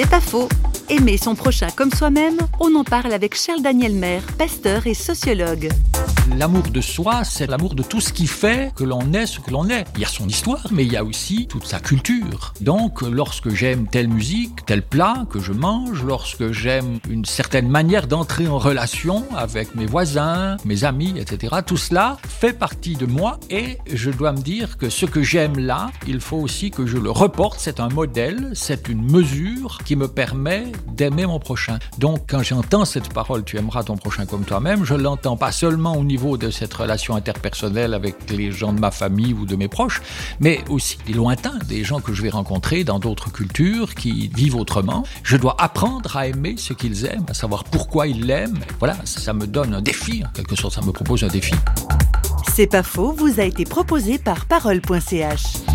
C'est pas faux. Aimer son prochain comme soi-même, on en parle avec Charles Daniel Maire, pasteur et sociologue. L'amour de soi, c'est l'amour de tout ce qui fait que l'on est ce que l'on est. Il y a son histoire, mais il y a aussi toute sa culture. Donc, lorsque j'aime telle musique, tel plat que je mange, lorsque j'aime une certaine manière d'entrer en relation avec mes voisins, mes amis, etc., tout cela fait partie de moi et je dois me dire que ce que j'aime là, il faut aussi que je le reporte. C'est un modèle, c'est une mesure qui me permet d'aimer mon prochain. Donc, quand j'entends cette parole, tu aimeras ton prochain comme toi-même, je l'entends pas seulement au niveau de cette relation interpersonnelle avec les gens de ma famille ou de mes proches, mais aussi des lointains, des gens que je vais rencontrer dans d'autres cultures qui vivent autrement. Je dois apprendre à aimer ce qu'ils aiment, à savoir pourquoi ils l'aiment. Voilà, ça me donne un défi, en quelque sorte, ça me propose un défi. C'est pas faux, vous a été proposé par parole.ch.